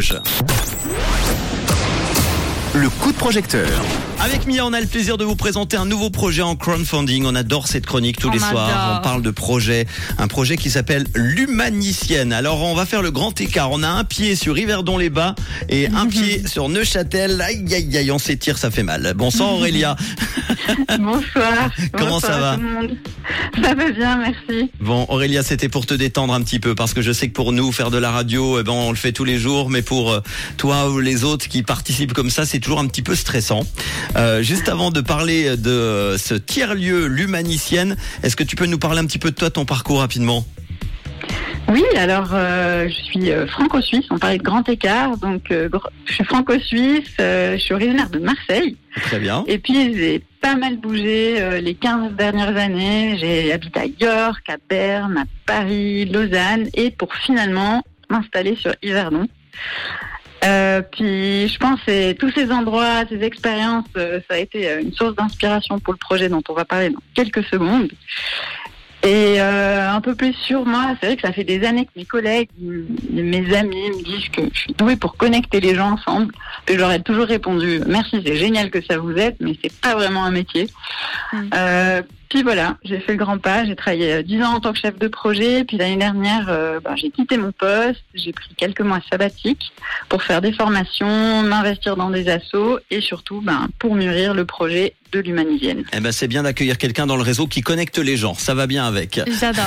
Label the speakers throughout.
Speaker 1: Rouge.
Speaker 2: Le coup de projecteur.
Speaker 1: Avec Mia, on a le plaisir de vous présenter un nouveau projet en crowdfunding. On adore cette chronique tous
Speaker 3: On
Speaker 1: les soirs. On parle de projet, un projet qui s'appelle l'Humanicienne. Alors, on va faire le grand écart. On a un pied sur Yverdon-les-Bas et un pied sur Neuchâtel. Aïe, aïe, aïe, on s'étire, ça fait mal. Bon sang, Aurélia.
Speaker 4: Bonsoir.
Speaker 1: Comment
Speaker 4: Bonsoir
Speaker 1: ça va
Speaker 4: à tout le monde. Ça va bien, merci.
Speaker 1: Bon, Aurélia, c'était pour te détendre un petit peu parce que je sais que pour nous, faire de la radio, eh ben, on le fait tous les jours, mais pour euh, toi ou les autres qui participent comme ça, c'est toujours un petit peu stressant. Euh, juste avant de parler de ce tiers-lieu, l'humanicienne, est-ce que tu peux nous parler un petit peu de toi, ton parcours rapidement?
Speaker 4: Oui, alors euh, je suis euh, franco-suisse, on parlait de grand écart, donc euh, je suis franco-suisse, je suis originaire de Marseille,
Speaker 1: Très bien.
Speaker 4: et puis j'ai pas mal bougé les 15 dernières années, j'ai habité à York, à Berne, à Paris, Lausanne, et pour finalement m'installer sur Yverdon. Euh, puis je pense que tous ces endroits, ces expériences, euh, ça a été euh, une source d'inspiration pour le projet dont on va parler dans quelques secondes. Et euh, un peu plus sur moi, c'est vrai que ça fait des années que mes collègues, mes amis me disent que je suis douée pour connecter les gens ensemble. Et je leur ai toujours répondu merci, c'est génial que ça vous aide, mais c'est pas vraiment un métier.
Speaker 3: Mm.
Speaker 4: Euh, puis voilà, j'ai fait le grand pas. J'ai travaillé euh, 10 ans en tant que chef de projet. Puis l'année dernière, euh, ben, j'ai quitté mon poste. J'ai pris quelques mois sabbatiques pour faire des formations, m'investir dans des assos et surtout ben, pour mûrir le projet de l'humanisienne.
Speaker 1: Eh ben, c'est bien d'accueillir quelqu'un dans le réseau qui connecte les gens. Ça va bien avec.
Speaker 3: J'adore.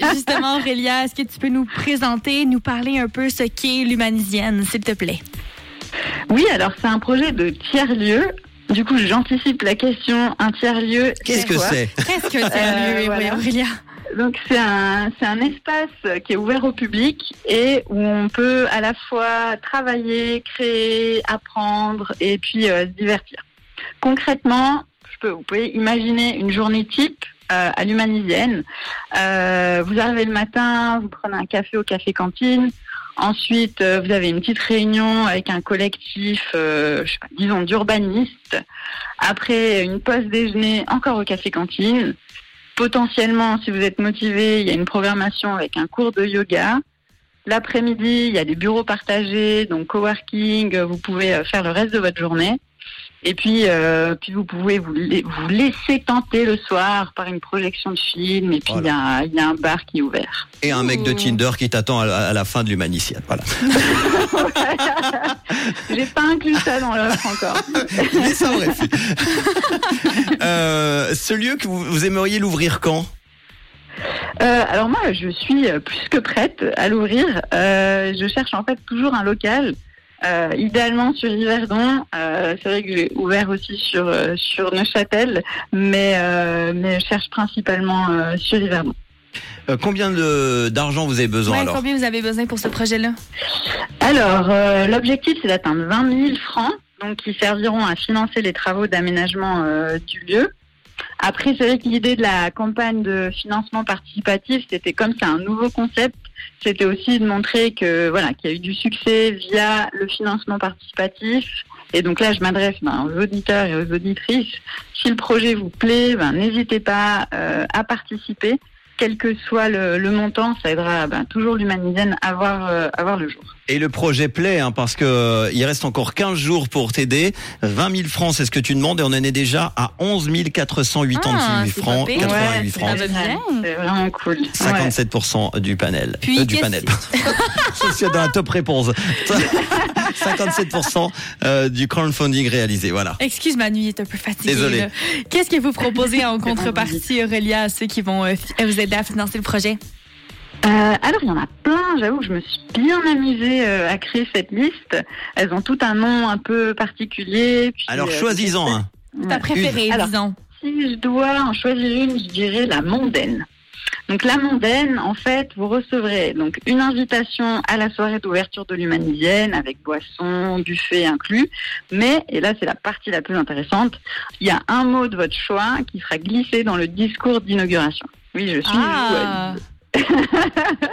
Speaker 3: Justement, Aurélia, est-ce que tu peux nous présenter, nous parler un peu ce qu'est l'humanisienne, s'il te plaît?
Speaker 4: Oui, alors c'est un projet de tiers-lieu. Du coup, j'anticipe la question. Un tiers-lieu,
Speaker 1: Qu'est-ce que
Speaker 4: quoi
Speaker 1: c'est?
Speaker 3: Qu'est-ce que tiers-lieu,
Speaker 4: Euh,
Speaker 3: oui,
Speaker 4: voilà.
Speaker 3: Aurélia?
Speaker 4: Donc c'est un c'est un espace qui est ouvert au public et où on peut à la fois travailler, créer, apprendre et puis euh, se divertir. Concrètement, je peux, vous pouvez imaginer une journée type euh, à l'humanisienne. Euh, vous arrivez le matin, vous prenez un café au café cantine. Ensuite, euh, vous avez une petite réunion avec un collectif, euh, pas, disons d'urbanistes. Après, une pause déjeuner encore au café cantine. Potentiellement, si vous êtes motivé, il y a une programmation avec un cours de yoga. L'après-midi, il y a des bureaux partagés, donc coworking, vous pouvez euh, faire le reste de votre journée. Et puis, euh, puis vous pouvez vous, la- vous laisser tenter le soir par une projection de film. Et puis, il y a- il y, a un bar qui est ouvert.
Speaker 1: Et un mec de. Tinder qui t'attend à, la- à la fin de l'humanicienne. Voilà.
Speaker 4: J'ai pas inclus ça dans l'offre encore.
Speaker 1: Mais ça aurait pu. Euh, ce lieu que vous, vous aimeriez l'ouvrir quand?
Speaker 4: Euh, alors moi, je suis plus que prête à l'ouvrir. Euh, je cherche en fait toujours un local, euh, idéalement sur Yverdon. Euh, c'est vrai que j'ai ouvert aussi sur euh, sur Neuchâtel, mais euh, mais je cherche principalement euh, sur Yverdon.
Speaker 1: Euh, Combien de- d'argent vous avez besoin
Speaker 3: Ouais,
Speaker 1: alors
Speaker 3: combien vous avez besoin pour ce projet-là?
Speaker 4: Alors euh, l'objectif c'est d'atteindre 20 000 francs, donc qui serviront à financer les travaux d'aménagement euh, du lieu. Après, c'est vrai que l'idée de la campagne de financement participatif, c'était comme c'est un nouveau concept, c'était aussi de montrer que voilà qu'il y a eu du succès via le financement participatif. Et donc là, je m'adresse ben, aux auditeurs et aux auditrices. Si le projet vous plaît, ben, n'hésitez pas euh, à participer, quel que soit le, le montant, ça aidera ben, toujours l'humanisienne à voir, euh, à voir le jour.
Speaker 1: Et le projet plaît, hein, parce que euh, il reste encore 15 jours pour t'aider. 20 000 francs, c'est ce que tu demandes, et on en est déjà à 11 488
Speaker 3: Ah,
Speaker 1: francs,
Speaker 3: pas pire.
Speaker 1: 88
Speaker 4: Ouais,
Speaker 1: francs.
Speaker 3: Ça va bien.
Speaker 4: C'est vraiment cool. Ouais.
Speaker 1: 57% du panel.
Speaker 3: Puis,
Speaker 1: Euh, du
Speaker 3: qu'est-ce-
Speaker 1: panel. Je suis dans la top réponse. 57% euh, du crowdfunding réalisé. Voilà.
Speaker 3: Excuse, ma nuit est un peu fatiguée.
Speaker 1: Désolé.
Speaker 3: Qu'est-ce que vous proposez en contrepartie, Aurélia, à ceux qui vont euh, vous aider à financer le projet?
Speaker 4: Euh, alors, il y en a plein. J'avoue que je me suis bien amusée euh, à créer cette liste. Elles ont tout un nom un peu particulier. puis,
Speaker 1: Alors
Speaker 4: euh,
Speaker 1: choisis-en un.
Speaker 3: Ta préférée,
Speaker 4: Alors,
Speaker 3: disons.
Speaker 4: Si je dois en choisir une, je dirais la mondaine. Donc la mondaine, en fait, vous recevrez donc une invitation à la soirée d'ouverture de l'humanisienne avec boisson, buffet inclus. Mais, et là c'est la partie la plus intéressante, il y a un mot de votre choix qui sera glissé dans le discours d'inauguration. Oui, je suis
Speaker 3: Ah.
Speaker 4: joueuse.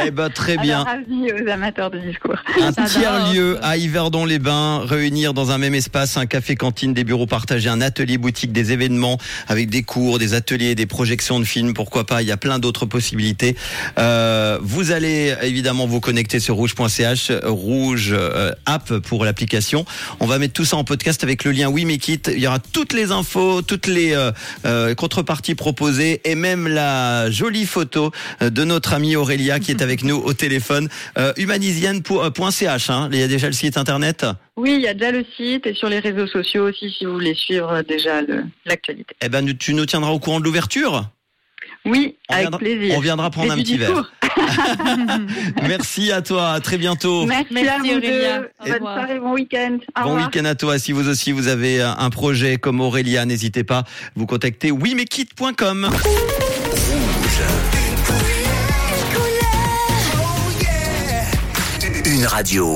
Speaker 1: Eh ben très bien.
Speaker 4: Alors, avis aux amateurs de discours.
Speaker 1: Un
Speaker 3: J'adore.
Speaker 1: tiers-lieu à Yverdon-les-Bains, réunir dans un même espace un café-cantine, des bureaux partagés, un atelier boutique, des événements avec des cours, des ateliers, des projections de films, pourquoi pas, il y a plein d'autres possibilités. Euh, vous allez évidemment vous connecter sur rouge.ch, rouge euh, app pour l'application. On va mettre tout ça en podcast avec le lien Make It. Il y aura toutes les infos, toutes les euh, euh, contreparties proposées et même la jolie photo de notre amie Aurélia qui est avec nous au téléphone. Euh, humanisienne.ch, hein. il y a déjà le site internet.
Speaker 4: Oui, il y a déjà le site et sur les réseaux sociaux aussi si vous voulez suivre déjà l'actualité.
Speaker 1: Eh ben, tu nous tiendras au courant de l'ouverture.
Speaker 4: Oui,
Speaker 1: On
Speaker 4: avec
Speaker 1: viendra-
Speaker 4: plaisir.
Speaker 1: on viendra prendre
Speaker 4: Et
Speaker 1: un petit verre. Merci à toi, à très bientôt.
Speaker 4: Merci,
Speaker 3: Merci,
Speaker 4: à vous
Speaker 3: Aurélia.
Speaker 4: Bonne soirée, bon week-end.
Speaker 1: Bon week-end à toi. Si vous aussi vous avez un projet comme Aurélia, n'hésitez pas, vous contactez wimekit.com.
Speaker 2: Une radio.